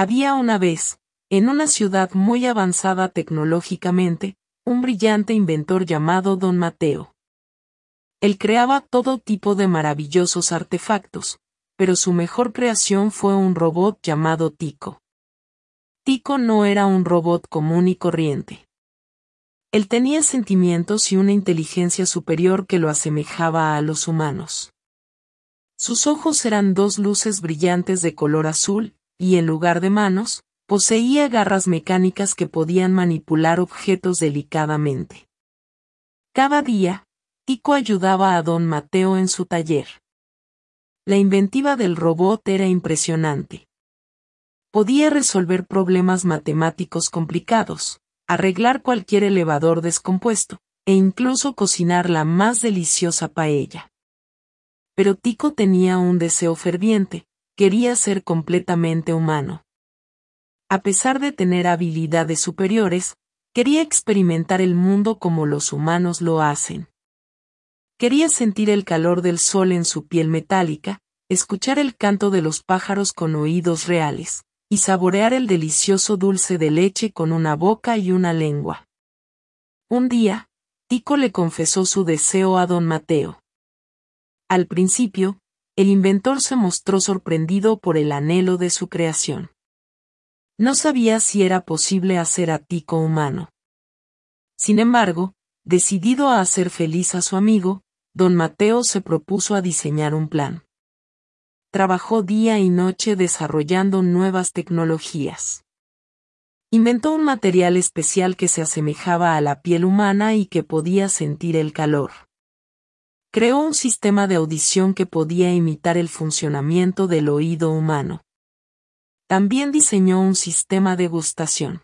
Había una vez, en una ciudad muy avanzada tecnológicamente, un brillante inventor llamado Don Mateo. Él creaba todo tipo de maravillosos artefactos, pero su mejor creación fue un robot llamado Tico. Tico no era un robot común y corriente. Él tenía sentimientos y una inteligencia superior que lo asemejaba a los humanos. Sus ojos eran dos luces brillantes de color azul, y en lugar de manos, poseía garras mecánicas que podían manipular objetos delicadamente. Cada día, Tico ayudaba a don Mateo en su taller. La inventiva del robot era impresionante. Podía resolver problemas matemáticos complicados, arreglar cualquier elevador descompuesto, e incluso cocinar la más deliciosa paella. Pero Tico tenía un deseo ferviente, quería ser completamente humano. A pesar de tener habilidades superiores, quería experimentar el mundo como los humanos lo hacen. Quería sentir el calor del sol en su piel metálica, escuchar el canto de los pájaros con oídos reales, y saborear el delicioso dulce de leche con una boca y una lengua. Un día, Tico le confesó su deseo a don Mateo. Al principio, el inventor se mostró sorprendido por el anhelo de su creación. No sabía si era posible hacer a Tico humano. Sin embargo, decidido a hacer feliz a su amigo, don Mateo se propuso a diseñar un plan trabajó día y noche desarrollando nuevas tecnologías. Inventó un material especial que se asemejaba a la piel humana y que podía sentir el calor. Creó un sistema de audición que podía imitar el funcionamiento del oído humano. También diseñó un sistema de gustación.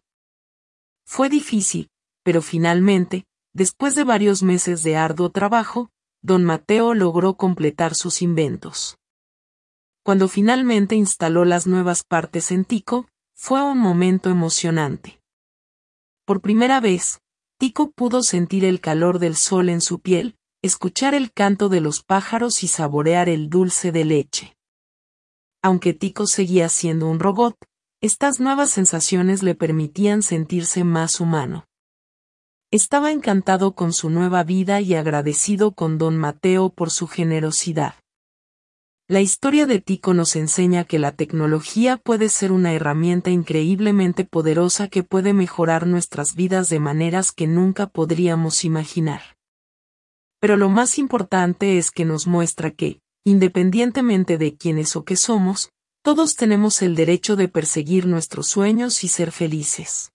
Fue difícil, pero finalmente, después de varios meses de arduo trabajo, don Mateo logró completar sus inventos. Cuando finalmente instaló las nuevas partes en Tico, fue un momento emocionante. Por primera vez, Tico pudo sentir el calor del sol en su piel, escuchar el canto de los pájaros y saborear el dulce de leche. Aunque Tico seguía siendo un robot, estas nuevas sensaciones le permitían sentirse más humano. Estaba encantado con su nueva vida y agradecido con don Mateo por su generosidad. La historia de Tico nos enseña que la tecnología puede ser una herramienta increíblemente poderosa que puede mejorar nuestras vidas de maneras que nunca podríamos imaginar. Pero lo más importante es que nos muestra que, independientemente de quiénes o qué somos, todos tenemos el derecho de perseguir nuestros sueños y ser felices.